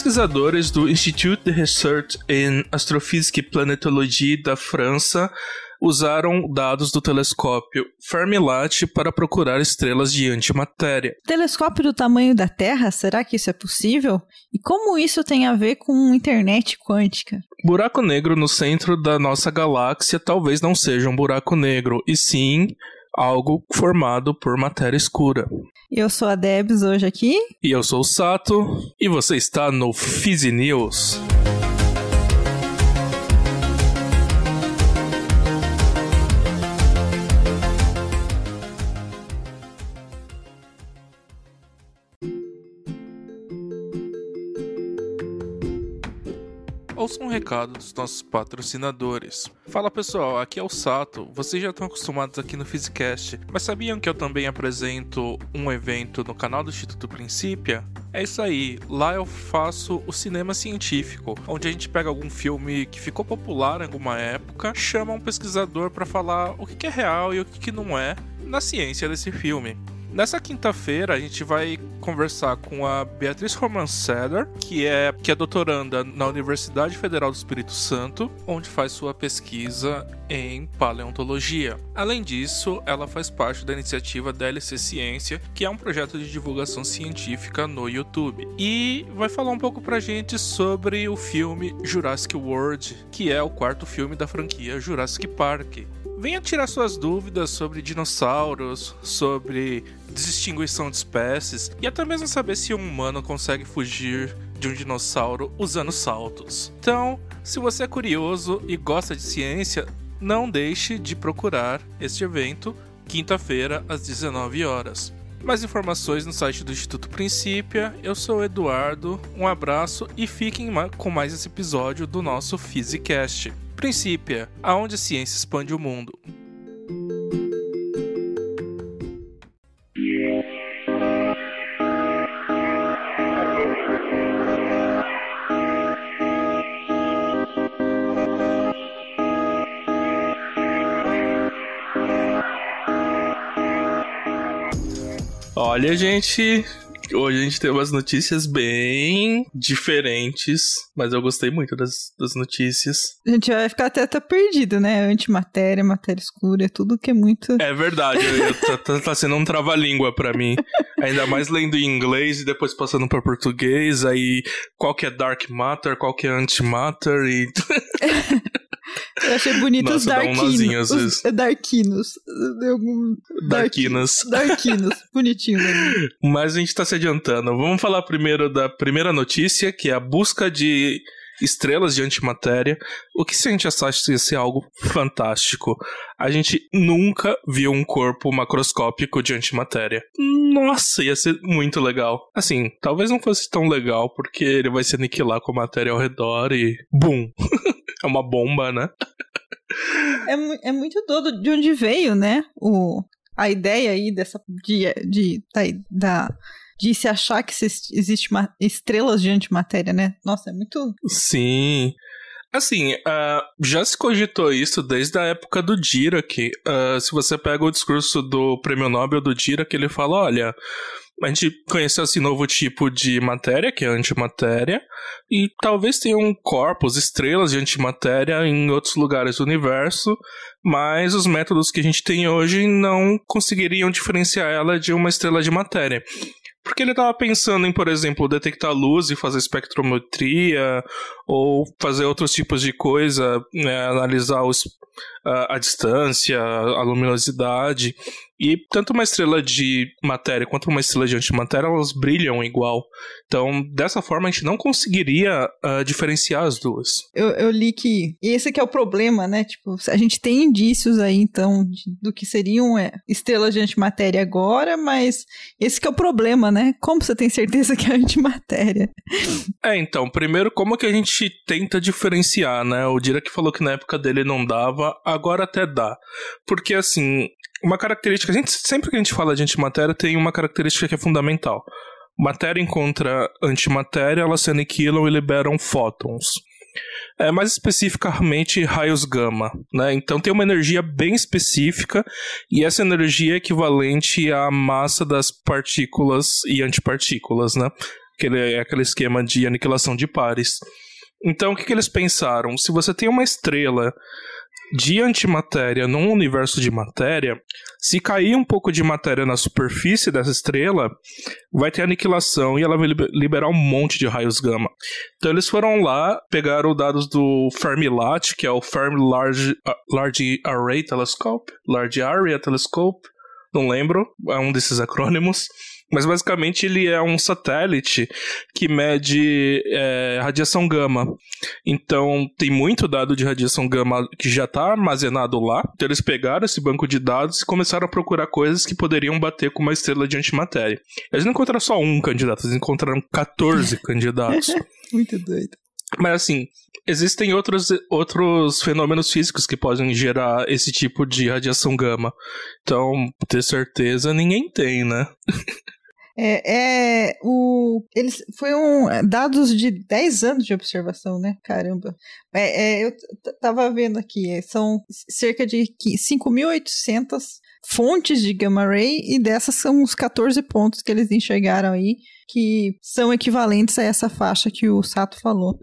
Pesquisadores do Institut de Research in Astrophysique et Planetologie da França usaram dados do telescópio Fermilat para procurar estrelas de antimatéria. Telescópio do tamanho da Terra? Será que isso é possível? E como isso tem a ver com internet quântica? Buraco negro no centro da nossa galáxia talvez não seja um buraco negro, e sim algo formado por matéria escura. Eu sou a Debs hoje aqui. E eu sou o Sato, e você está no Fizzy News. Ouça um recado dos nossos patrocinadores. Fala pessoal, aqui é o Sato. Vocês já estão acostumados aqui no Physicast, mas sabiam que eu também apresento um evento no canal do Instituto Princípia? É isso aí, lá eu faço o cinema científico, onde a gente pega algum filme que ficou popular em alguma época, chama um pesquisador para falar o que é real e o que não é na ciência desse filme. Nessa quinta-feira, a gente vai conversar com a Beatriz Romanceder, que é, que é doutoranda na Universidade Federal do Espírito Santo, onde faz sua pesquisa em paleontologia. Além disso, ela faz parte da iniciativa DLC Ciência, que é um projeto de divulgação científica no YouTube. E vai falar um pouco pra gente sobre o filme Jurassic World, que é o quarto filme da franquia Jurassic Park. Venha tirar suas dúvidas sobre dinossauros, sobre distinguição de espécies e até mesmo saber se um humano consegue fugir de um dinossauro usando saltos. Então, se você é curioso e gosta de ciência, não deixe de procurar este evento quinta-feira às 19 horas. Mais informações no site do Instituto Princípia. Eu sou Eduardo, um abraço e fiquem com mais esse episódio do nosso Physicast. Princípia, aonde a ciência expande o mundo. Olha, gente, hoje a gente tem umas notícias bem diferentes, mas eu gostei muito das, das notícias. A gente vai ficar até, até perdido, né? Antimatéria, matéria escura, é tudo que é muito. É verdade, eu, tá, tá, tá, sendo um trava-língua pra mim. Ainda mais lendo em inglês e depois passando pra português, aí qual que é dark matter, qual que é antimatter e. Eu achei bonito Nossa, os darkinos. Os darkinos. Darkinos. Darkinos. Bonitinho. Né? Mas a gente tá se adiantando. Vamos falar primeiro da primeira notícia, que é a busca de estrelas de antimatéria. O que se a gente achasse ser algo fantástico? A gente nunca viu um corpo macroscópico de antimatéria. Nossa, ia ser muito legal. Assim, talvez não fosse tão legal, porque ele vai se aniquilar com a matéria ao redor e. Bum! É uma bomba, né? é, é muito doido de onde veio, né? O, a ideia aí dessa. de, de da, de se achar que existe estrelas de antimatéria, né? Nossa, é muito. Sim. Assim, uh, já se cogitou isso desde a época do Dirac. Uh, se você pega o discurso do prêmio Nobel do Dirac, ele fala: olha, a gente conheceu esse novo tipo de matéria, que é a antimatéria, e talvez tenham corpos, estrelas de antimatéria em outros lugares do universo, mas os métodos que a gente tem hoje não conseguiriam diferenciar ela de uma estrela de matéria. Porque ele estava pensando em, por exemplo, detectar luz e fazer espectrometria, ou fazer outros tipos de coisa, né, analisar os, a, a distância, a luminosidade. E tanto uma estrela de matéria quanto uma estrela de antimatéria, elas brilham igual. Então, dessa forma, a gente não conseguiria uh, diferenciar as duas. Eu, eu, li que esse que é o problema, né? Tipo, a gente tem indícios aí, então, de, do que seriam é, estrelas de antimatéria agora, mas esse que é o problema, né? Como você tem certeza que é antimatéria? É, então, primeiro, como que a gente tenta diferenciar, né? O Dirac falou que na época dele não dava, agora até dá. Porque, assim, uma característica, a gente, sempre que a gente fala de antimatéria, tem uma característica que é fundamental. Matéria encontra antimatéria, elas se aniquilam e liberam fótons. É, mais especificamente raios gama, né? Então tem uma energia bem específica e essa energia é equivalente à massa das partículas e antipartículas, né? aquele, aquele esquema de aniquilação de pares. Então, o que, que eles pensaram? Se você tem uma estrela de antimatéria num universo de matéria, se cair um pouco de matéria na superfície dessa estrela, vai ter aniquilação e ela vai liberar um monte de raios gama. Então eles foram lá, pegaram dados do Fermilat, que é o Fermi Large, Large Array Telescope, Large Area Telescope, não lembro, é um desses acrônimos. Mas basicamente ele é um satélite que mede é, radiação gama. Então tem muito dado de radiação gama que já está armazenado lá. Então eles pegaram esse banco de dados e começaram a procurar coisas que poderiam bater com uma estrela de antimatéria. Eles não encontraram só um candidato, eles encontraram 14 candidatos. muito doido. Mas assim, existem outros, outros fenômenos físicos que podem gerar esse tipo de radiação gama. Então, ter certeza ninguém tem, né? É, é, o, eles foi um é, dados de 10 anos de observação, né? Caramba. É, é, eu tava vendo aqui, é, são cerca de 5.800 fontes de gamma ray e dessas são os 14 pontos que eles enxergaram aí que são equivalentes a essa faixa que o Sato falou,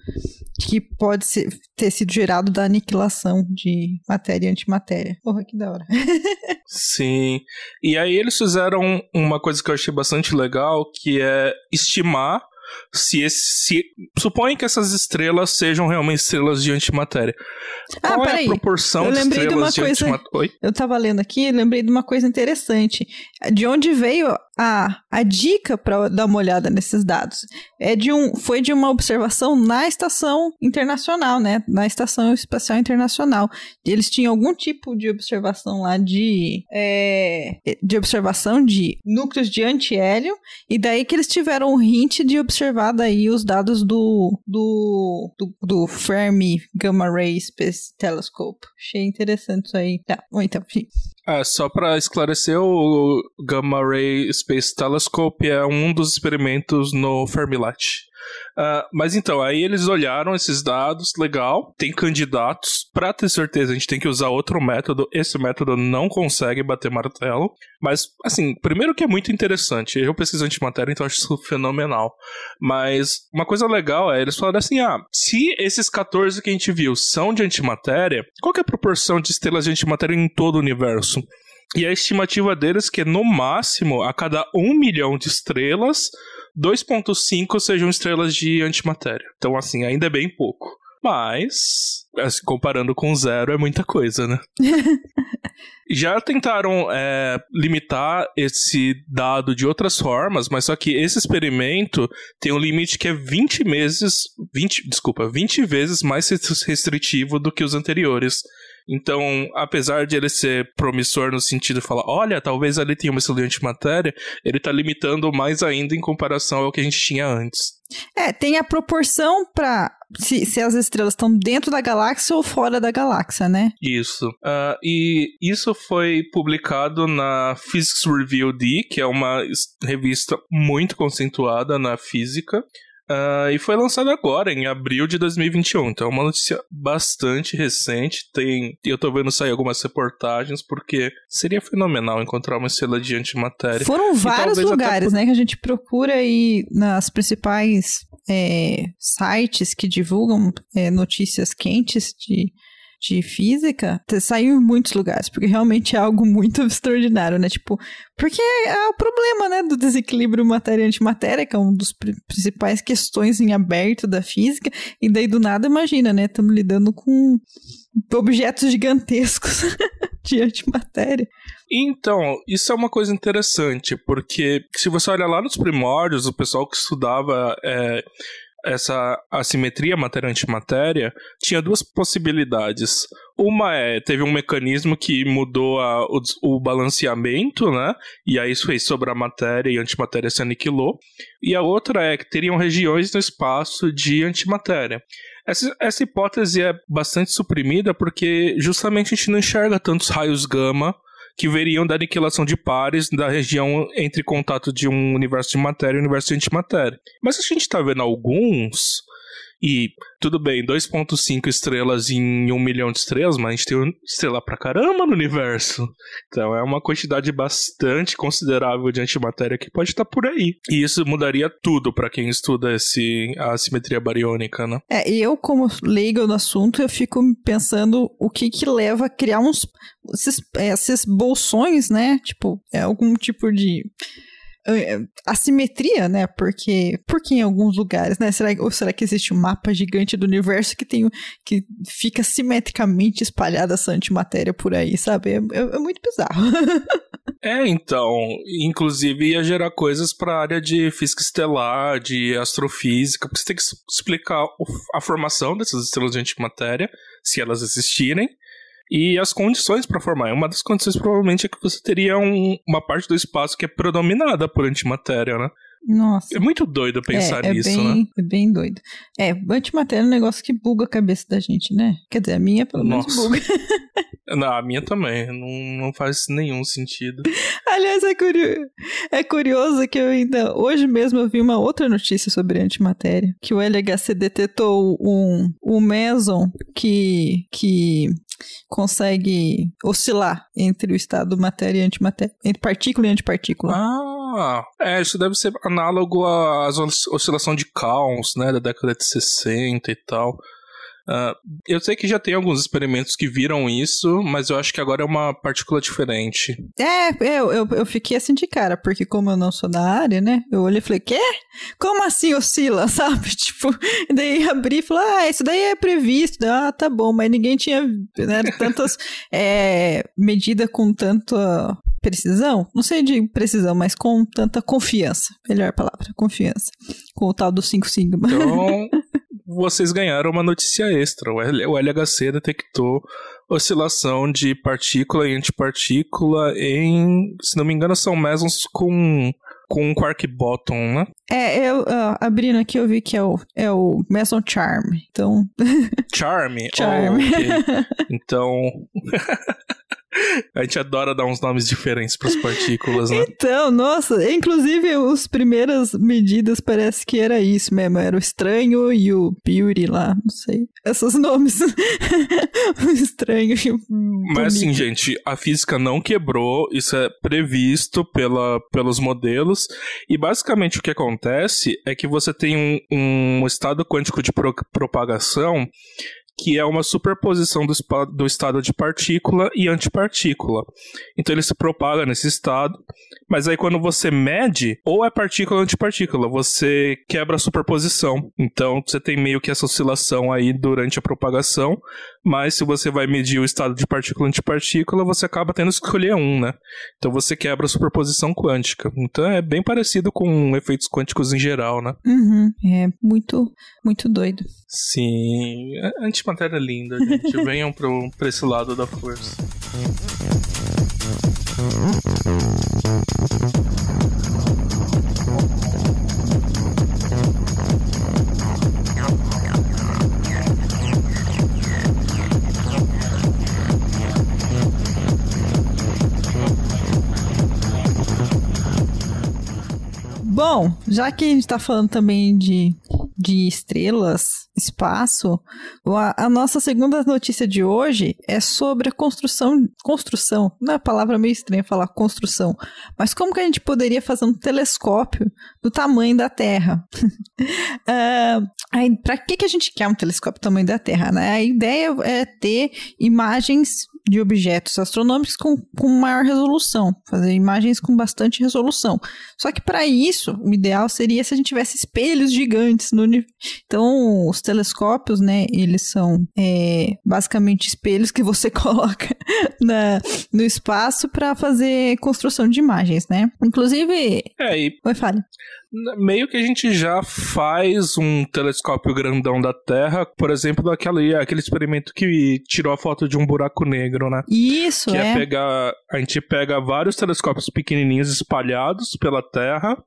que pode ser, ter sido gerado da aniquilação de matéria e antimatéria. Porra, que da hora. Sim. E aí eles fizeram uma coisa que eu achei bastante legal, que é estimar se, esse, se supõe que essas estrelas sejam realmente estrelas de antimatéria. Ah, Qual é a proporção eu lembrei de estrelas de, uma de coisa, antimatéria? Eu tava lendo aqui e lembrei de uma coisa interessante. De onde veio a, a dica para dar uma olhada nesses dados? É de um, foi de uma observação na estação internacional, né? Na estação espacial internacional. Eles tinham algum tipo de observação lá de, é, de observação de núcleos de antiélio e daí que eles tiveram um hint de observação observado aí os dados do, do, do, do Fermi Gamma Ray Space Telescope. Achei interessante isso aí. Tá, bom, então, enfim. É, só para esclarecer, o Gamma Ray Space Telescope é um dos experimentos no Fermilab. Uh, mas então, aí eles olharam esses dados, legal, tem candidatos. Pra ter certeza, a gente tem que usar outro método. Esse método não consegue bater martelo. Mas, assim, primeiro que é muito interessante. Eu pesquiso antimatéria, então acho isso fenomenal. Mas uma coisa legal é, eles falaram assim: ah, se esses 14 que a gente viu são de antimatéria, qual é a proporção de estrelas de antimatéria em todo o universo? E a estimativa deles é que no máximo, a cada um milhão de estrelas, 2.5 sejam estrelas de antimatéria. Então, assim, ainda é bem pouco. Mas, assim, comparando com zero, é muita coisa, né? Já tentaram é, limitar esse dado de outras formas, mas só que esse experimento tem um limite que é 20 meses, 20, desculpa, 20 vezes mais restritivo do que os anteriores. Então, apesar de ele ser promissor no sentido de falar, olha, talvez ali tenha uma excelente matéria, ele está limitando mais ainda em comparação ao que a gente tinha antes. É, tem a proporção para se, se, as estrelas estão dentro da galáxia ou fora da galáxia, né? Isso. Uh, e isso foi publicado na Physics Review D, que é uma revista muito conceituada na física. Uh, e foi lançado agora, em abril de 2021. Então é uma notícia bastante recente. Tem, eu tô vendo sair algumas reportagens, porque seria fenomenal encontrar uma estrela de antimatéria. Foram vários lugares, por... né, que a gente procura aí nas principais é, sites que divulgam é, notícias quentes de de física saiu em muitos lugares, porque realmente é algo muito extraordinário, né? Tipo, porque é o problema, né, do desequilíbrio matéria-antimatéria, que é uma das principais questões em aberto da física, e daí do nada, imagina, né? Estamos lidando com objetos gigantescos de antimatéria. Então, isso é uma coisa interessante, porque se você olha lá nos primórdios, o pessoal que estudava é, essa assimetria matéria-antimatéria tinha duas possibilidades. Uma é, teve um mecanismo que mudou a, o, o, balanceamento, né? E aí isso fez sobre a matéria e a antimatéria se aniquilou. E a outra é que teriam regiões no espaço de antimatéria. Essa, essa hipótese é bastante suprimida porque justamente a gente não enxerga tantos raios gama que veriam da aniquilação de pares da região entre contato de um universo de matéria e um universo de antimatéria. Mas a gente está vendo alguns E tudo bem, 2.5 estrelas em 1 milhão de estrelas, mas a gente tem estrela pra caramba no universo. Então é uma quantidade bastante considerável de antimatéria que pode estar por aí. E isso mudaria tudo para quem estuda esse, a assimetria bariônica, né? É, e eu, como leigo no assunto, eu fico pensando o que que leva a criar uns esses, esses bolsões, né? Tipo, é algum tipo de é, assimetria, né? Porque, porque em alguns lugares, né? Será, ou será que existe um mapa gigante do universo que tem que fica simetricamente espalhada essa antimatéria por aí, sabe? É, é, é muito bizarro. é, então, inclusive ia gerar coisas para a área de física estelar, de astrofísica, porque você tem que explicar a formação dessas estrelas de antimatéria, se elas existirem, e as condições para formar. Uma das condições provavelmente é que você teria um, uma parte do espaço que é predominada por antimatéria, né? Nossa. É muito doido pensar é, é nisso, bem, né? É bem doido. É, antimatéria é um negócio que buga a cabeça da gente, né? Quer dizer, a minha pelo menos buga. Não, a minha também. Não, não faz nenhum sentido. Aliás, é curioso, é curioso que eu ainda. Hoje mesmo eu vi uma outra notícia sobre antimatéria. Que o LHC detectou um, um meson que, que consegue oscilar entre o estado matéria e antimatéria, entre partícula e antipartícula. Ah, é, isso deve ser análogo às oscilação de Caos, né, da década de 60 e tal. Uh, eu sei que já tem alguns experimentos que viram isso, mas eu acho que agora é uma partícula diferente. É, eu, eu, eu fiquei assim de cara, porque como eu não sou da área, né? Eu olhei e falei, quê? Como assim oscila, sabe? Tipo, daí abri e falei, ah, isso daí é previsto. Ah, tá bom, mas ninguém tinha né, tantas é, medida com tanta precisão, não sei de precisão, mas com tanta confiança. Melhor palavra, confiança. Com o tal do 5 sigma. Então, vocês ganharam uma notícia extra. O LHC detectou oscilação de partícula e antipartícula em, se não me engano, são mesons com com um quark bottom, né? É, eu uh, abrindo aqui eu vi que é o, é o Meson Charm, então... Charm? Charm. Oh, okay. Então... A gente adora dar uns nomes diferentes para as partículas, né? Então, nossa, inclusive as primeiras medidas parece que era isso mesmo, era o estranho e o beauty lá, não sei. Esses nomes. o estranho e o Mas assim, gente, a física não quebrou, isso é previsto pela, pelos modelos, e basicamente o que acontece é que você tem um, um estado quântico de pro, propagação que é uma superposição do, do estado de partícula e antipartícula. Então ele se propaga nesse estado, mas aí quando você mede, ou é partícula ou antipartícula, você quebra a superposição. Então você tem meio que essa oscilação aí durante a propagação, mas se você vai medir o estado de partícula e antipartícula, você acaba tendo que escolher um, né? Então você quebra a superposição quântica. Então é bem parecido com efeitos quânticos em geral, né? Uhum. É muito, muito doido. Sim, é linda, gente. Venham pro, pra esse lado da força. Bom, já que a gente está falando também de, de estrelas, espaço, a, a, nossa segunda notícia de hoje é sobre a construção. Construção, não é a palavra meio estranha falar construção, mas como que a gente poderia fazer um telescópio do tamanho da Terra? uh, Para que, que a gente quer um telescópio do tamanho da Terra? Né? A ideia é ter imagens de objetos astronômicos com, com maior resolução, fazer imagens com bastante resolução. Só que para isso, o ideal seria se a gente tivesse espelhos gigantes no Então, os telescópios, né, eles são é, basicamente espelhos que você coloca na, no espaço para fazer construção de imagens, né? Inclusive. É, e... Oi, fale meio que a gente já faz um telescópio grandão da Terra, por exemplo, aquele, aquele experimento que tirou a foto de um buraco negro, né? Isso, que é. é pegar, a gente pega vários telescópios pequenininhos espalhados pela Terra,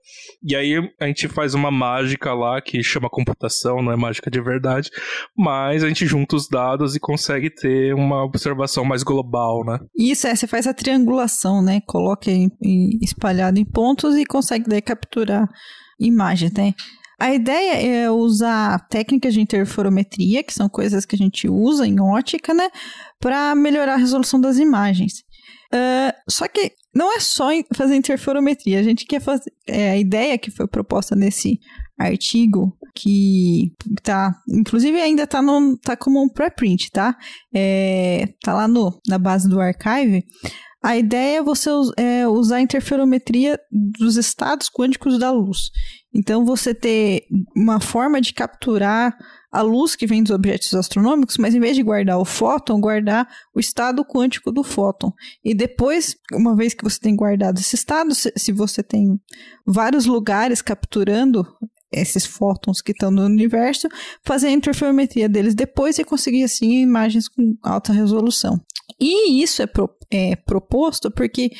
e aí a gente faz uma mágica lá que chama computação, não é mágica de verdade, mas a gente junta os dados e consegue ter uma observação mais global, né? Isso, é, você faz a triangulação, né? Coloca em, em, espalhado em pontos e consegue daí capturar imagens, né? A ideia é usar técnicas de interferometria, que são coisas que a gente usa em ótica, né, para melhorar a resolução das imagens. Uh, só que não é só fazer interferometria, a gente quer fazer. É, a ideia que foi proposta nesse artigo que tá, inclusive ainda tá, no, tá como um pré-print, tá? É, tá lá no, na base do archive. A ideia é você é, usar a interferometria dos estados quânticos da luz. Então, você ter uma forma de capturar a luz que vem dos objetos astronômicos, mas em vez de guardar o fóton, guardar o estado quântico do fóton. E depois, uma vez que você tem guardado esse estado, se, você tem vários lugares capturando esses fótons que estão no universo, fazer a interferometria deles depois e conseguir assim imagens com alta resolução. E isso é, pro, é proposto porque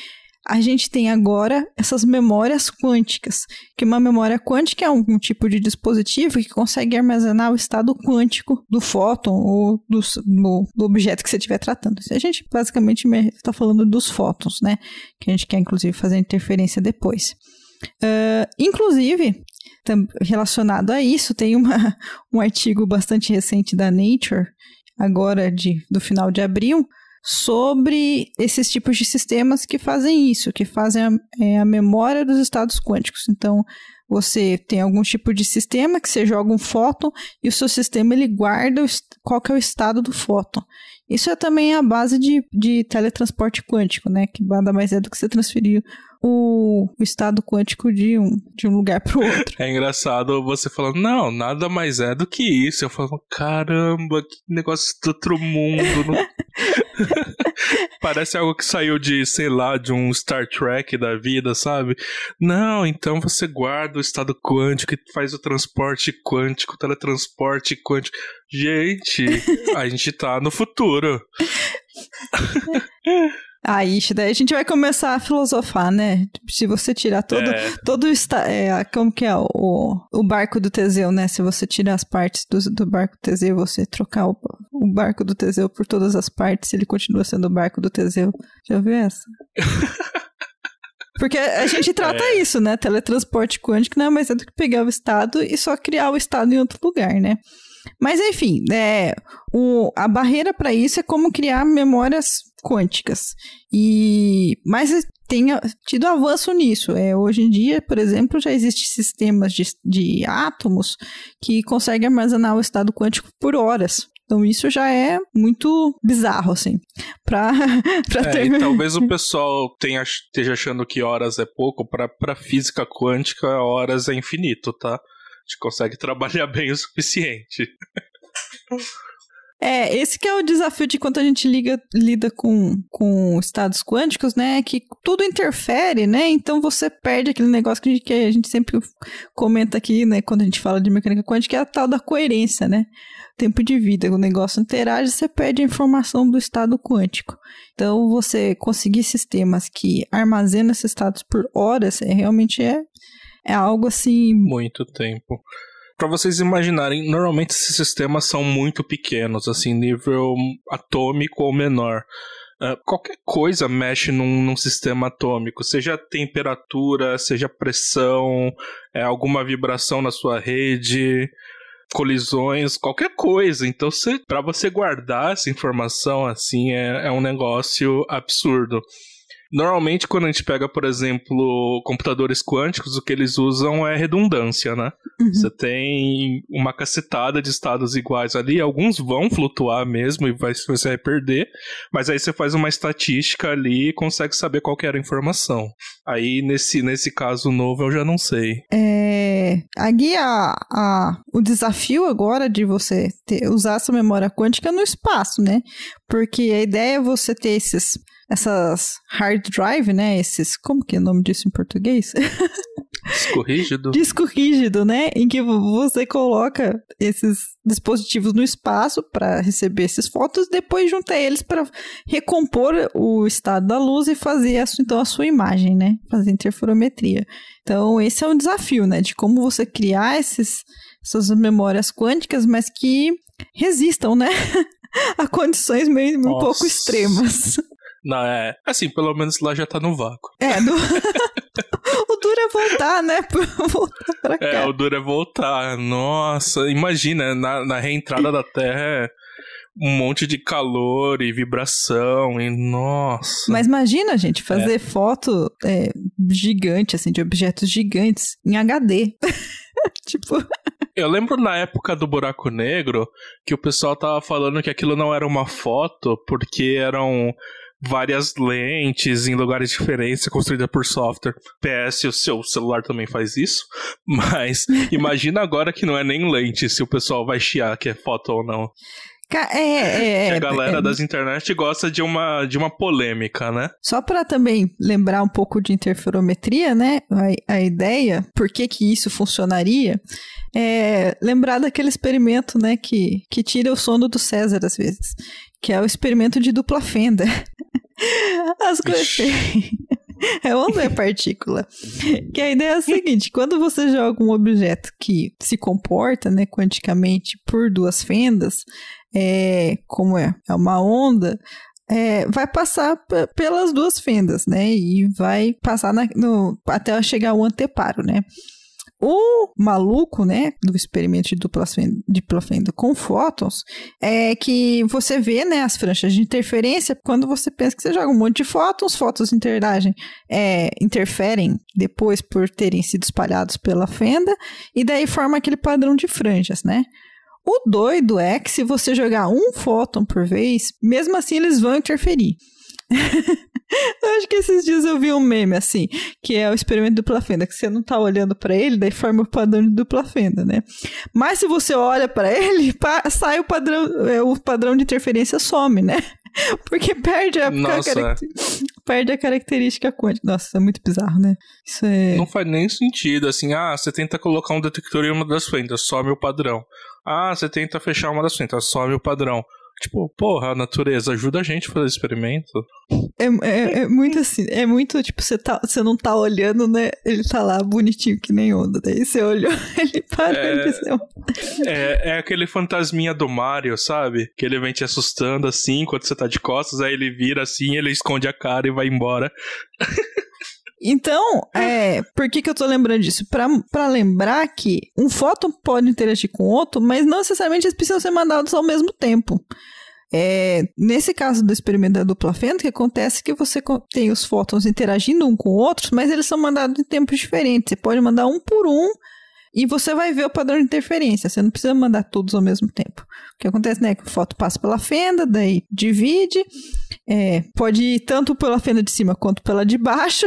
a gente tem agora essas memórias quânticas, que uma memória quântica é algum tipo de dispositivo que consegue armazenar o estado quântico do fóton ou do, do, do objeto que você estiver tratando. A gente basicamente está falando dos fótons, né? Que a gente quer inclusive fazer interferência depois. Uh, inclusive, relacionado a isso, tem uma, um artigo bastante recente da Nature, agora de, do final de abril, sobre esses tipos de sistemas que fazem isso, que fazem a, é, a memória dos estados quânticos. Então, você tem algum tipo de sistema que você joga um fóton e o seu sistema ele guarda qual que é o estado do fóton. Isso é também a base de, de teletransporte quântico, né? Que nada mais é do que você transferir o, o estado quântico de um, de um lugar para o outro. É engraçado você falando, não, nada mais é do que isso. Eu falo, caramba, que negócio do outro mundo. Não... Parece algo que saiu de, sei lá, de um Star Trek da vida, sabe? Não, então você guarda o estado quântico e faz o transporte quântico, o teletransporte quântico. Gente, a gente tá no futuro. Ah, isso daí a gente vai começar a filosofar, né? Se você tirar todo, é. todo o é, como que é o, o barco do Teseu, né? Se você tirar as partes do, do barco do Teseu, você trocar o, o barco do Teseu por todas as partes, ele continua sendo o barco do Teseu. Já viu essa? Porque a gente trata é. isso, né? Teletransporte quântico não é mais é do que pegar o estado e só criar o estado em outro lugar, né? Mas enfim, é, o, a barreira para isso é como criar memórias quânticas. E mas tem tido avanço nisso. É, hoje em dia, por exemplo, já existem sistemas de, de átomos que conseguem armazenar o estado quântico por horas. Então isso já é muito bizarro, assim. Pra, pra é, ter... talvez o pessoal tenha, esteja achando que horas é pouco, para pra física quântica, horas é infinito, tá? A gente consegue trabalhar bem o suficiente. É, esse que é o desafio de quando a gente liga, lida com, com estados quânticos, né? Que tudo interfere, né? Então você perde aquele negócio que a gente, que a gente sempre comenta aqui, né? Quando a gente fala de mecânica quântica, que é a tal da coerência, né? Tempo de vida, o negócio interage, você perde a informação do estado quântico. Então, você conseguir sistemas que armazenam esses estados por horas, é, realmente é, é algo assim... Muito tempo para vocês imaginarem, normalmente esses sistemas são muito pequenos, assim, nível atômico ou menor. Uh, qualquer coisa mexe num, num, sistema atômico, seja temperatura, seja pressão, é, alguma vibração na sua rede, colisões, qualquer coisa. Então, para você guardar essa informação assim é, é um negócio absurdo. Normalmente, quando a gente pega, por exemplo, computadores quânticos, o que eles usam é redundância, né? Uhum. Você tem uma cacetada de estados iguais ali, alguns vão flutuar mesmo e vai, você vai perder, mas aí você faz uma estatística ali e consegue saber qual era a informação. Aí, nesse, nesse caso novo, eu já não sei. É, aqui a, a, o desafio agora de você ter, usar essa memória quântica no espaço, né? Porque a ideia é você ter esses essas hard drive, né? Esses, como que é o nome disso em português? Disco rígido. Disco rígido, né? Em que você coloca esses dispositivos no espaço para receber esses fotos, depois junta eles para recompor o estado da luz e fazer a, então a sua imagem, né? Fazer interferometria. Então esse é um desafio, né? De como você criar esses, essas memórias quânticas, mas que resistam, né? a condições meio um pouco extremas. Não, é. Assim, pelo menos lá já tá no vácuo. É, no... o duro é voltar, né? voltar pra cá. É, o duro é voltar. Nossa, imagina, na, na reentrada da Terra é um monte de calor e vibração e nossa. Mas imagina, gente, fazer é. foto é, gigante, assim, de objetos gigantes em HD. tipo. Eu lembro na época do buraco negro que o pessoal tava falando que aquilo não era uma foto porque eram várias lentes em lugares diferentes construída por software. PS, o seu celular também faz isso, mas imagina agora que não é nem lente se o pessoal vai chiar que é foto ou não. É, é, é, a galera é, das internet gosta de uma, de uma polêmica, né? Só para também lembrar um pouco de interferometria, né? A, a ideia, por que que isso funcionaria, é lembrar daquele experimento, né, que, que tira o sono do César às vezes, que é o experimento de dupla fenda. As coisas. É onda é partícula. Que a ideia é a seguinte: quando você joga um objeto que se comporta, né, quanticamente por duas fendas, é, como é, é uma onda, é, vai passar pelas duas fendas, né? E vai passar na, no, até chegar ao anteparo, né? O maluco, né, do experimento de dupla fenda com fótons é que você vê, né, as franjas de interferência quando você pensa que você joga um monte de fótons, fótons interagem, é, interferem depois por terem sido espalhados pela fenda e daí forma aquele padrão de franjas, né? O doido é que se você jogar um fóton por vez, mesmo assim eles vão interferir. eu acho que esses dias eu vi um meme assim, que é o experimento dupla fenda, que você não tá olhando para ele, daí forma o padrão de dupla fenda, né? Mas se você olha para ele, sai o padrão, é, o padrão de interferência some, né? Porque perde a, Nossa. a perde a característica quântica. Nossa, é muito bizarro, né? Isso é... Não faz nem sentido, assim, ah, você tenta colocar um detector em uma das fendas, some o padrão. Ah, você tenta fechar uma das fendas, sobe o padrão. Tipo, porra, a natureza ajuda a gente a fazer experimento. É, é, é, muito assim, é muito tipo, você, tá, não tá olhando, né? Ele tá lá bonitinho que nem onda. Daí você olhou, ele parou é, de é, é aquele fantasminha do Mario, sabe? Que ele vem te assustando assim enquanto você tá de costas, aí ele vira assim, ele esconde a cara e vai embora. Então, é, por que, que eu tô lembrando disso? Para lembrar que um fóton pode interagir com outro, mas não necessariamente eles precisam ser mandados ao mesmo tempo. É, nesse caso do experimento da dupla fenda, o que acontece é que você tem os fótons interagindo um com outros, mas eles são mandados em tempos diferentes. Você pode mandar um por um e você vai ver o padrão de interferência. Você não precisa mandar todos ao mesmo tempo. O que acontece, né? Que a foto passa pela fenda, daí divide. É, pode ir tanto pela fenda de cima quanto pela de baixo.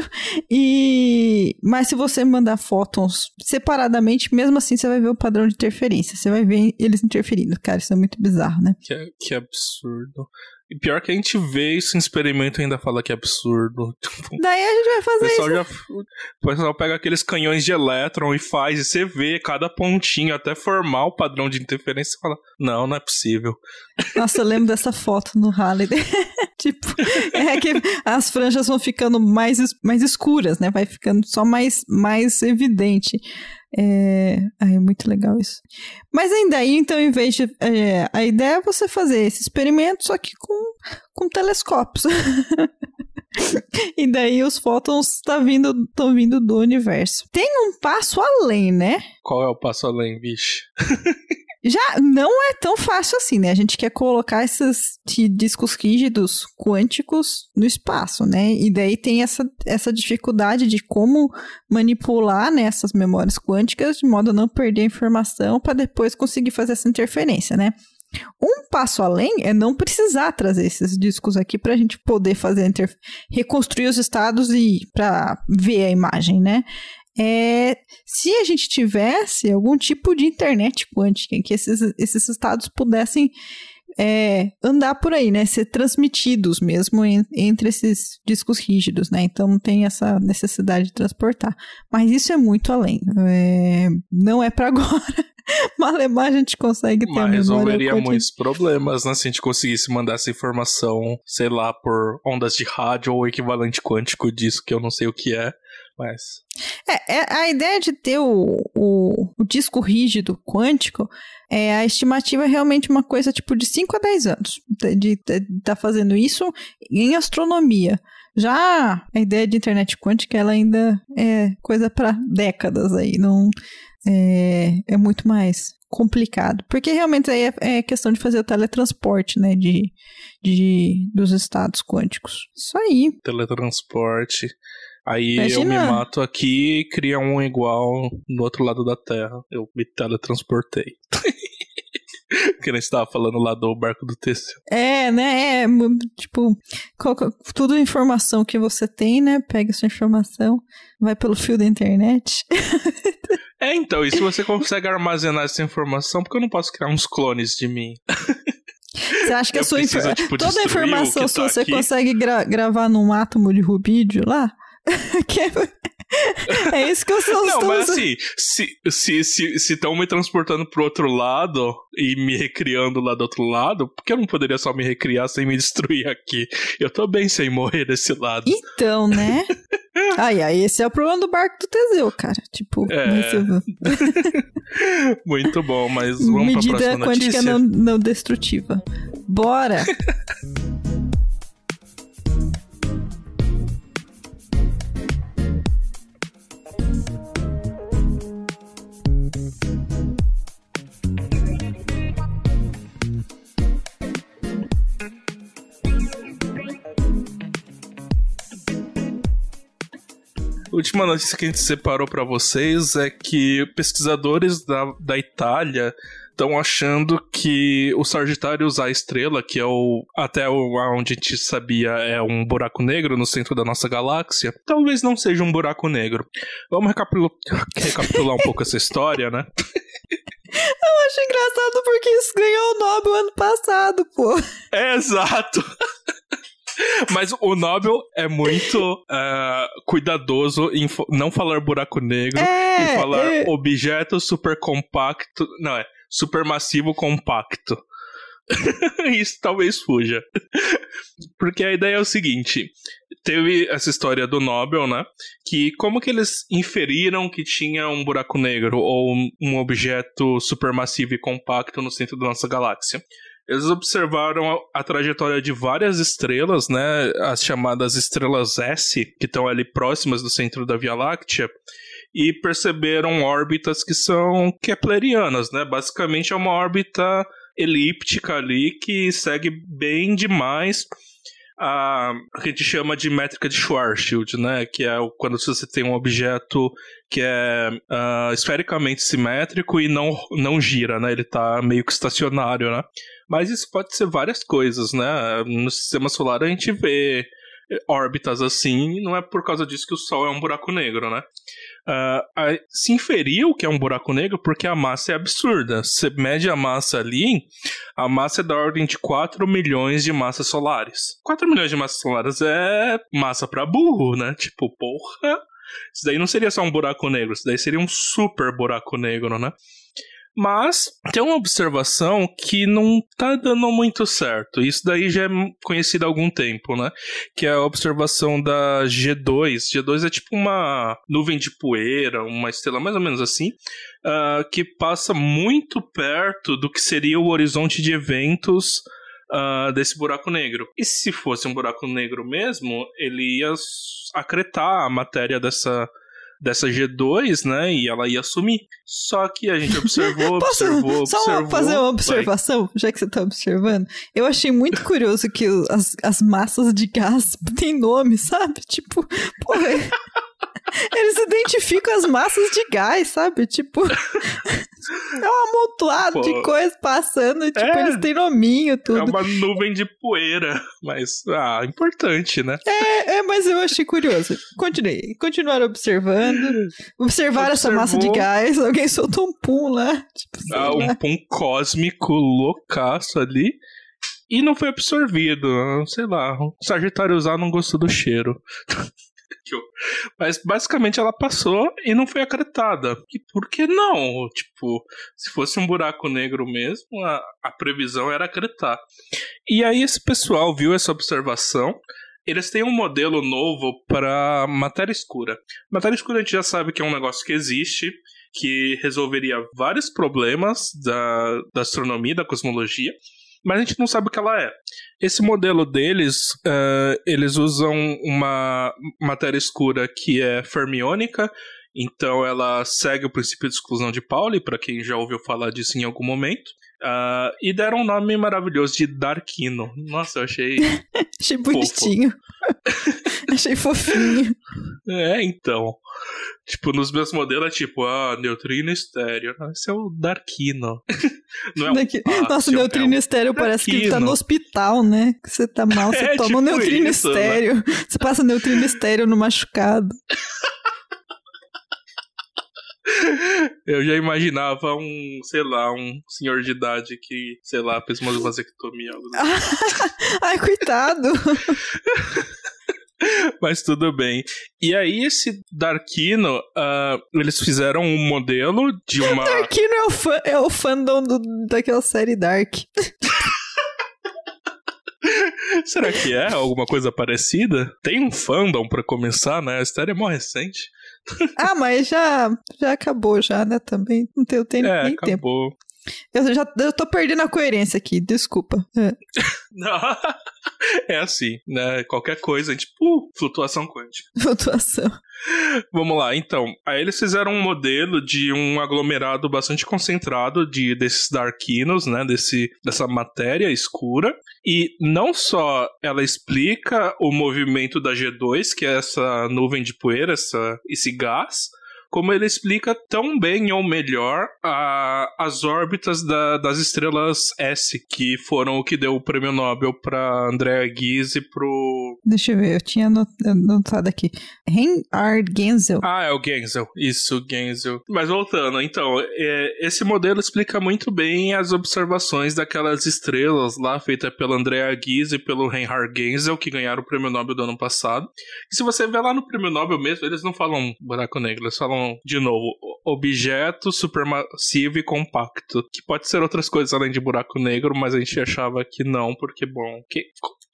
E mas se você mandar fótons separadamente, mesmo assim você vai ver o padrão de interferência. Você vai ver eles interferindo. Cara, isso é muito bizarro, né? Que, que absurdo. E pior que a gente vê isso em experimento e ainda fala que é absurdo. Daí a gente vai fazer o isso. Já, o pessoal pega aqueles canhões de elétron e faz, e você vê cada pontinho até formar o padrão de interferência e fala, não, não é possível. Nossa, eu lembro dessa foto no Halley. tipo, é que as franjas vão ficando mais, mais escuras, né? Vai ficando só mais, mais evidente. É, é muito legal isso. Mas ainda aí, então, em vez de. É, a ideia é você fazer esse experimento, só que com, com telescópios. e daí os fótons estão tá vindo, vindo do universo. Tem um passo além, né? Qual é o passo além, bicho? Já não é tão fácil assim, né? A gente quer colocar esses discos rígidos quânticos no espaço, né? E daí tem essa, essa dificuldade de como manipular né, essas memórias quânticas de modo a não perder a informação para depois conseguir fazer essa interferência, né? Um passo além é não precisar trazer esses discos aqui para a gente poder fazer reconstruir os estados e para ver a imagem, né? É se a gente tivesse algum tipo de internet quântica em que esses, esses estados pudessem é, andar por aí, né? Ser transmitidos mesmo em, entre esses discos rígidos, né? Então não tem essa necessidade de transportar. Mas isso é muito além. É, não é para agora. Malemar a gente consegue ter Mas resolveria muitos problemas, né? Se a gente conseguisse mandar essa informação, sei lá, por ondas de rádio ou equivalente quântico disso, que eu não sei o que é. Mas. É, é, a ideia de ter o, o, o, disco rígido quântico, é, a estimativa é realmente uma coisa tipo de 5 a 10 anos de estar tá fazendo isso em astronomia. Já a ideia de internet quântica, ela ainda é coisa para décadas aí, não é, é muito mais complicado. Porque realmente aí é, é, questão de fazer o teletransporte, né? De, de, dos estados quânticos. Isso aí. Teletransporte. Aí Imagina. eu me mato aqui e cria um igual no outro lado da Terra. Eu me teletransportei. que nem estava falando lá do barco do Teseu. É, né? É, tipo, tudo informação que você tem, né? Pega essa informação, vai pelo fio da internet. é, então, e se você consegue armazenar essa informação, por que eu não posso criar uns clones de mim? Você acha que a sua infor... tipo, toda a informação, tá você aqui... consegue gra gravar num átomo de rubídio lá, é... isso que eu sou. Não, mas assim, se estão se, se, se me transportando pro outro lado e me recriando lá do outro lado, por que eu não poderia só me recriar sem me destruir aqui? Eu tô bem sem morrer desse lado. Então, né? Ai, ai, esse é o problema do barco do Teseu, cara. Tipo, é... muito bom, mas vamos Medida pra próxima notícia. quântica não, não destrutiva. Bora! Última notícia que a gente separou para vocês é que pesquisadores da, da Itália estão achando que o Sagitários A estrela, que é o até o, onde a gente sabia é um buraco negro no centro da nossa galáxia, talvez não seja um buraco negro. Vamos recapitular, recapitular um pouco essa história, né? Eu acho engraçado porque isso ganhou o Nobel ano passado, pô. É, exato. Mas o Nobel é muito uh, cuidadoso em não falar buraco negro é, e falar é... objeto super compacto. Não, é supermassivo compacto. Isso talvez fuja. Porque a ideia é o seguinte: teve essa história do Nobel, né? Que como que eles inferiram que tinha um buraco negro ou um objeto supermassivo e compacto no centro da nossa galáxia? Eles observaram a, trajetória de várias estrelas, né, as chamadas estrelas S, que estão ali próximas do centro da Via Láctea, e perceberam órbitas que são keplerianas, né? Basicamente é uma órbita elíptica ali que segue bem demais a, a gente chama de métrica de Schwarzschild, né? Que é quando você tem um objeto que é uh, esfericamente simétrico e não, não gira, né? Ele está meio que estacionário, né? Mas isso pode ser várias coisas, né? No sistema solar a gente vê órbitas assim, não é por causa disso que o Sol é um buraco negro, né? Uh, se inferiu que é um buraco negro porque a massa é absurda. Você mede a massa ali, a massa é da ordem de 4 milhões de massas solares. 4 milhões de massas solares é massa para burro, né? Tipo, porra. Isso daí não seria só um buraco negro, isso daí seria um super buraco negro, né? Mas tem uma observação que não tá dando muito certo. Isso daí já é conhecido há algum tempo, né? Que é a observação da G2. G2 é tipo uma nuvem de poeira, uma estrela mais ou menos assim, uh, que passa muito perto do que seria o horizonte de eventos Uh, desse buraco negro. E se fosse um buraco negro mesmo, ele ia acretar a matéria dessa dessa G2, né? E ela ia sumir. Só que a gente observou, Posso observou, só observou. Só fazer uma observação, vai. já que você tá observando? Eu achei muito curioso que as, as massas de gás têm nome, sabe? Tipo, porra. Eles identificam as massas de gás, sabe? Tipo. É um amontoado Pô. de coisas passando, tipo, é, eles têm nominho, tudo. É uma nuvem de poeira, mas, ah, importante, né? É, é mas eu achei curioso. Continuei, continuaram observando, observaram essa massa de gás, alguém soltou um pum lá. Tipo, ah, um pum cósmico loucaço ali. E não foi absorvido, sei lá, o Sagitário usar não gostou do cheiro. Mas basicamente ela passou e não foi acreditada. E por que não? Tipo, se fosse um buraco negro mesmo, a, a previsão era acreditar. E aí esse pessoal viu essa observação eles têm um modelo novo para matéria escura. Matéria escura a gente já sabe que é um negócio que existe, que resolveria vários problemas da, da astronomia, da cosmologia. Mas a gente não sabe o que ela é. Esse modelo deles, uh, eles usam uma matéria escura que é fermiônica, então ela segue o princípio de exclusão de Pauli, para quem já ouviu falar disso em algum momento. Uh, e deram um nome maravilhoso de Darkino. Nossa, eu achei. achei bonitinho. achei fofinho. É, então. Tipo, nos meus modelos é tipo, ah, neutrino estéreo. Esse é o Darkino. Não é um Daqui... Nossa, o neutrino é um estéreo parece que tá no hospital, né? Que você tá mal, você é, toma tipo um neutrino isso, né? estéreo. Né? Você passa neutrino estéreo no machucado. Eu já imaginava um, sei lá, um senhor de idade que, sei lá, fez uma vasectomia. Assim. Ai, coitado! Mas tudo bem. E aí, esse Darkino, uh, eles fizeram um modelo de uma. Darkino é o, fã, é o fandom do, daquela série Dark. Será que é alguma coisa parecida? Tem um fandom para começar, né? A história é mó recente. Ah, mas já, já acabou já, né? Também não tem, tem é, nem acabou. tempo. Eu já eu tô perdendo a coerência aqui, desculpa. É, é assim, né? Qualquer coisa, tipo, uh, flutuação quântica. Flutuação. Vamos lá, então. Aí eles fizeram um modelo de um aglomerado bastante concentrado de desses darkinos, né? Desse, dessa matéria escura. E não só ela explica o movimento da G2, que é essa nuvem de poeira, essa, esse gás, como ele explica tão bem ou melhor a, as órbitas da, das estrelas S, que foram o que deu o prêmio Nobel para Andrea Ghez e pro. Deixa eu ver, eu tinha anotado aqui. Reinhard Genzel. Ah, é o Genzel, isso, Genzel. Mas voltando, então, é, esse modelo explica muito bem as observações daquelas estrelas lá, feitas pela Andrea Ghez e pelo Reinhard Genzel, que ganharam o prêmio Nobel do ano passado. E se você ver lá no prêmio Nobel mesmo, eles não falam buraco negro, eles falam de novo, objeto supermassivo e compacto. Que pode ser outras coisas além de buraco negro, mas a gente achava que não, porque, bom, que...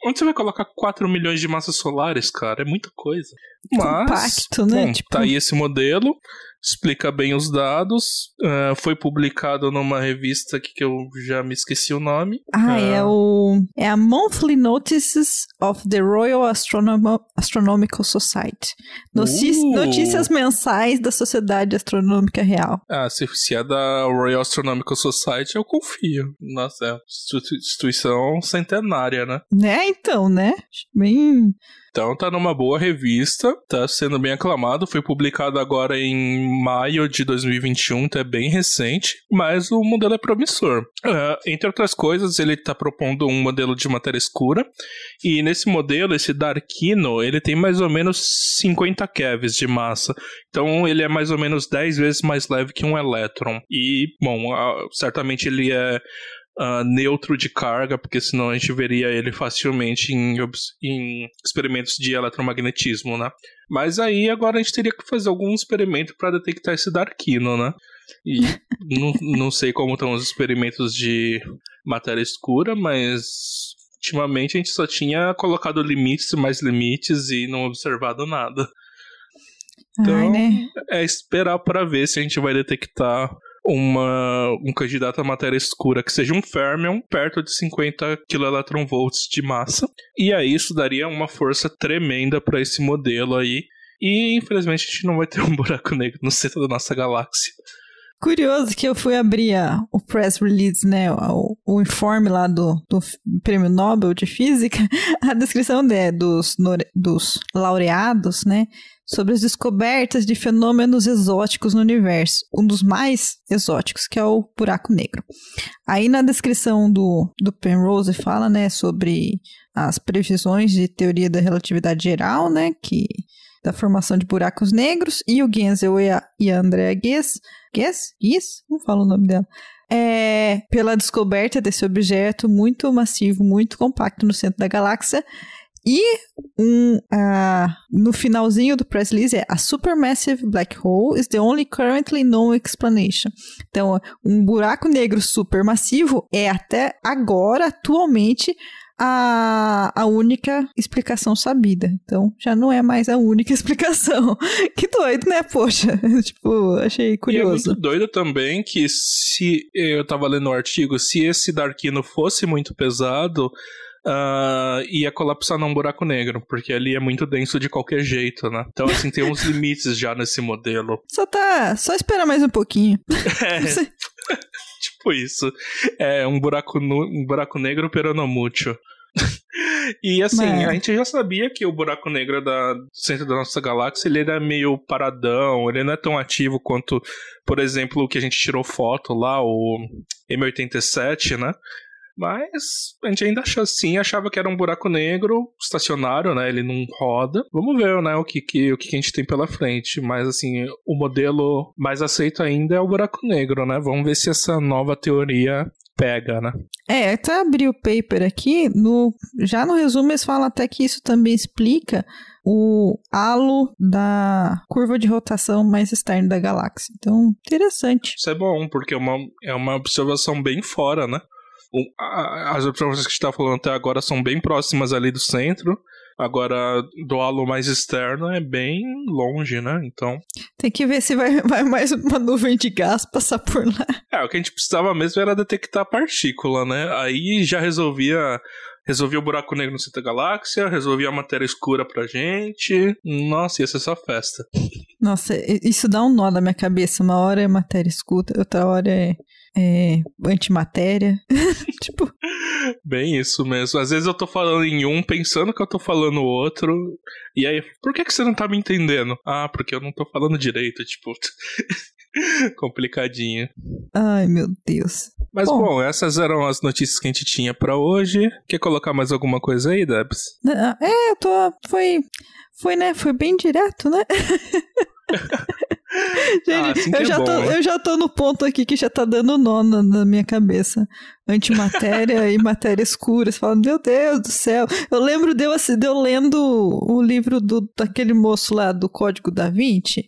onde você vai colocar 4 milhões de massas solares, cara? É muita coisa. Mas, compacto, né? Bom, tipo... tá aí esse modelo explica bem os dados. Uh, foi publicado numa revista que eu já me esqueci o nome. Ah, uh, é o é a Monthly Notices of the Royal Astronom Astronomical Society. Notícias, uh. notícias mensais da Sociedade Astronômica Real. Ah, se, se é da Royal Astronomical Society, eu confio. Nossa, é instituição centenária, né? Né, então, né? Bem então tá numa boa revista, tá sendo bem aclamado, foi publicado agora em maio de 2021, então é bem recente, mas o modelo é promissor. Uh, entre outras coisas, ele tá propondo um modelo de matéria escura, e nesse modelo, esse Darkino, ele tem mais ou menos 50 kevs de massa, então ele é mais ou menos 10 vezes mais leve que um elétron. E, bom, uh, certamente ele é uh, neutro de carga, porque senão a gente veria ele facilmente em, em experimentos de eletromagnetismo, né? Mas aí agora a gente teria que fazer algum experimento para detectar esse Darkino, né? E não, não sei como estão os experimentos de matéria escura, mas ultimamente a gente só tinha colocado limites e mais limites e não observado nada. Então, Ai, né? é esperar para ver se a gente vai detectar uma, um candidato a matéria escura que seja um fermion perto de 50 kV de massa. E aí isso daria uma força tremenda para esse modelo aí. E infelizmente a gente não vai ter um buraco negro no centro da nossa galáxia. Curioso que eu fui abrir a, o press release, né, o, o informe lá do, do Prêmio Nobel de Física, a descrição dos, dos laureados, né, sobre as descobertas de fenômenos exóticos no universo, um dos mais exóticos, que é o buraco negro. Aí na descrição do, do Penrose fala, né, sobre as previsões de teoria da relatividade geral, né, que da formação de buracos negros, e o Genzel e a, e a Andrea Guess, Guess? Guess? Não falo o nome dela. É, pela descoberta desse objeto muito massivo, muito compacto no centro da galáxia, e um, uh, no finalzinho do press release é a supermassive black hole is the only currently known explanation. Então, um buraco negro supermassivo é até agora, atualmente, a, a única explicação sabida. Então, já não é mais a única explicação. que doido, né? Poxa, tipo, achei curioso. E é muito doido também que se eu tava lendo o um artigo, se esse Darkino fosse muito pesado, uh, ia colapsar num buraco negro, porque ali é muito denso de qualquer jeito, né? Então, assim, tem uns limites já nesse modelo. Só tá. Só espera mais um pouquinho. É. tipo isso. É um buraco, um buraco negro peronomútil. e assim, Mas... a gente já sabia que o buraco negro da centro da nossa galáxia ele era meio paradão, ele não é tão ativo quanto, por exemplo, o que a gente tirou foto lá, o M87, né? Mas a gente ainda achava assim, achava que era um buraco negro estacionário, né? Ele não roda. Vamos ver, né, o que, que, o que a gente tem pela frente. Mas assim, o modelo mais aceito ainda é o buraco negro, né? Vamos ver se essa nova teoria pega, né? É, até abri o paper aqui, no, já no resumo eles falam até que isso também explica o halo da curva de rotação mais externa da galáxia. Então, interessante. Isso é bom, porque é uma, é uma observação bem fora, né? As observações que a gente está falando até agora são bem próximas ali do centro. Agora, do halo mais externo é bem longe, né? Então. Tem que ver se vai, vai mais uma nuvem de gás passar por lá. É, o que a gente precisava mesmo era detectar partícula, né? Aí já resolvia. Resolvia o buraco negro no centro da galáxia, resolvia a matéria escura pra gente. Nossa, ia ser só festa. Nossa, isso dá um nó na minha cabeça. Uma hora é matéria escura, outra hora é é, antimatéria. tipo. Bem isso mesmo. Às vezes eu tô falando em um, pensando que eu tô falando outro. E aí, por que, que você não tá me entendendo? Ah, porque eu não tô falando direito, tipo. Complicadinho. Ai, meu Deus. Mas bom, bom, essas eram as notícias que a gente tinha para hoje. Quer colocar mais alguma coisa aí, Debs? É, eu tô. Foi. Foi, né? Foi bem direto, né? Gente, ah, assim eu, é já bom, tô, né? eu já tô no ponto aqui que já tá dando nó na, na minha cabeça. Antimatéria e matéria escura. Você fala, meu Deus do céu. Eu lembro de eu, assim, de eu lendo o livro do, daquele moço lá do Código da Vinci.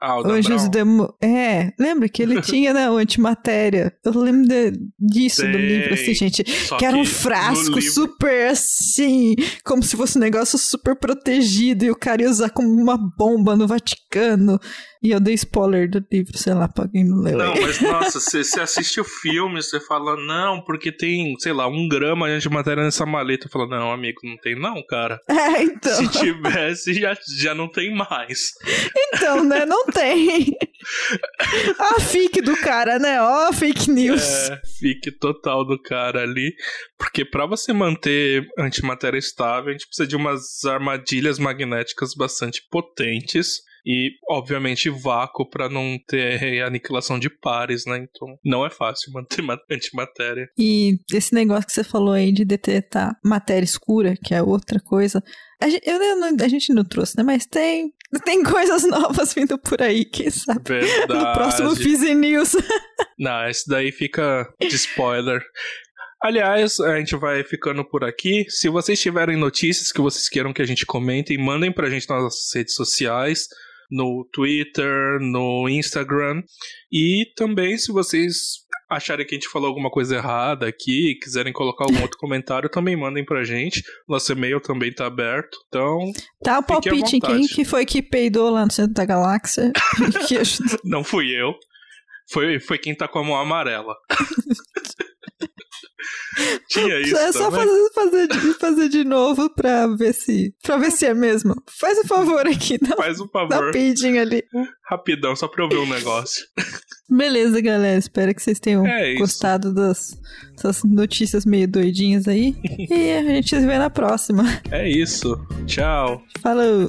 Ah, o Anjos Demo... É, lembra que ele tinha, né, o antimatéria. Eu lembro de, disso Sei. do livro, assim, gente. Só que era um frasco livro... super assim, como se fosse um negócio super protegido e o cara ia usar como uma bomba no Vaticano. E eu dei spoiler do livro, sei lá, pra quem não leu. Não, mas nossa, você assiste o filme, você fala, não, porque tem, sei lá, um grama de antimatéria nessa maleta. Fala, não, amigo, não tem não, cara. É, então. Se tivesse, já, já não tem mais. Então, né? Não tem. A fic do cara, né? Ó, oh, fake news. É, fic total do cara ali. Porque para você manter antimatéria estável, a gente precisa de umas armadilhas magnéticas bastante potentes e, obviamente, vácuo para não ter aniquilação de pares, né? Então, não é fácil manter antimatéria. E esse negócio que você falou aí de detectar matéria escura, que é outra coisa. A gente, eu, a gente não trouxe, né? Mas tem, tem coisas novas vindo por aí, quem sabe? Verdade. No próximo Fizzy News. não, esse daí fica de spoiler. Aliás, a gente vai ficando por aqui. Se vocês tiverem notícias que vocês queiram que a gente comente, mandem pra gente nas nossas redes sociais no Twitter, no Instagram. E também, se vocês acharem que a gente falou alguma coisa errada aqui, quiserem colocar algum outro comentário, também mandem pra gente. Nosso e-mail também tá aberto. Então. Tá o palpite em quem que foi que peidou lá no centro da galáxia. Não fui eu. Foi, foi quem tá com a mão amarela. Tinha isso. É só fazer, fazer, de, fazer de novo pra ver se. pra ver se é mesmo. Faz um favor aqui, dá, Faz um favor. Dá um ali. Rapidão, só pra eu ver um negócio. Beleza, galera. Espero que vocês tenham é gostado das, dessas notícias meio doidinhas aí. e a gente se vê na próxima. É isso. Tchau. Falou.